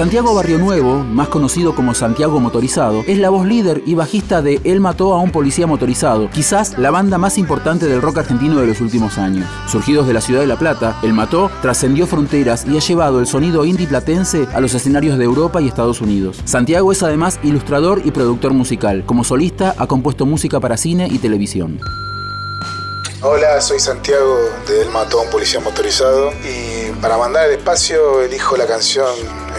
Santiago Barrio Nuevo, más conocido como Santiago Motorizado, es la voz líder y bajista de Él mató a un policía motorizado, quizás la banda más importante del rock argentino de los últimos años. Surgidos de la ciudad de La Plata, El Mató trascendió fronteras y ha llevado el sonido indie platense a los escenarios de Europa y Estados Unidos. Santiago es además ilustrador y productor musical. Como solista ha compuesto música para cine y televisión. Hola, soy Santiago de El Mató a un Policía Motorizado y para mandar el espacio elijo la canción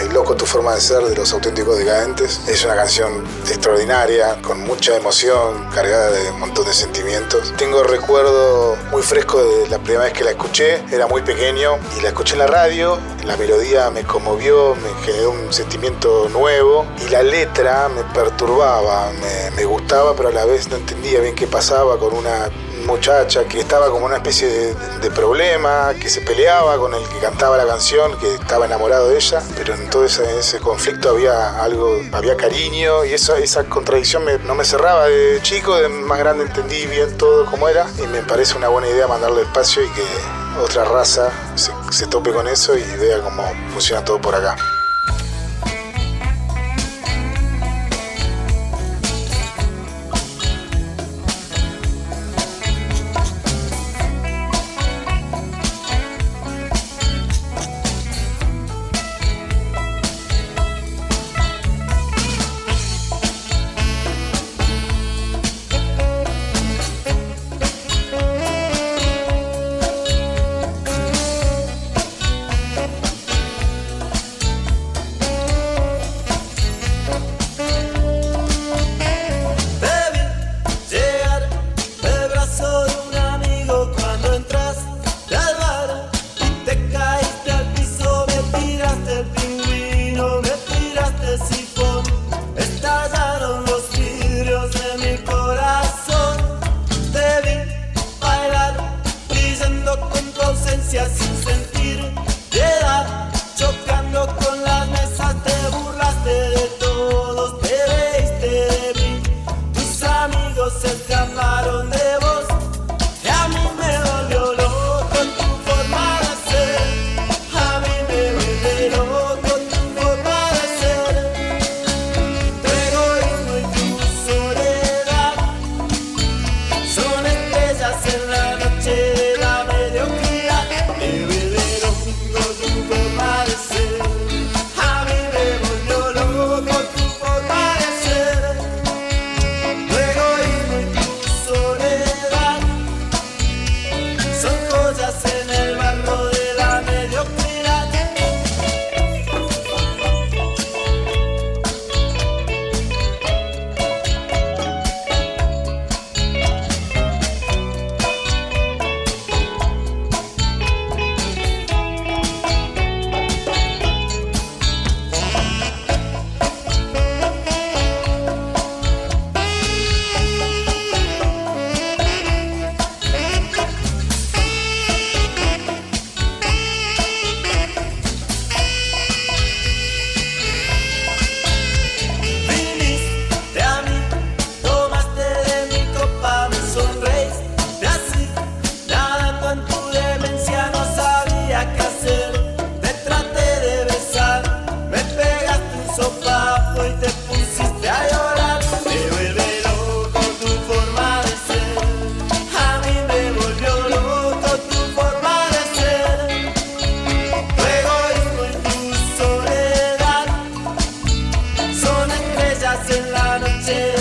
Loco Tu Forma de Ser de los Auténticos Decadentes. Es una canción extraordinaria, con mucha emoción, cargada de un montón de sentimientos. Tengo recuerdo muy fresco de la primera vez que la escuché, era muy pequeño y la escuché en la radio. La melodía me conmovió, me generó un sentimiento nuevo y la letra me perturbaba, me gustaba, pero a la vez no entendía bien qué pasaba con una muchacha que estaba como una especie de, problema, que se peleaba con el que cantaba la canción, que estaba enamorado de ella, pero en todo ese, conflicto había algo, había cariño y eso, esa contradicción me, no me cerraba. De chico, de más grande entendí bien todo como era y me parece una buena idea mandarle espacio y que otra raza se, se tope con eso y vea cómo funciona todo por acá. hacer down until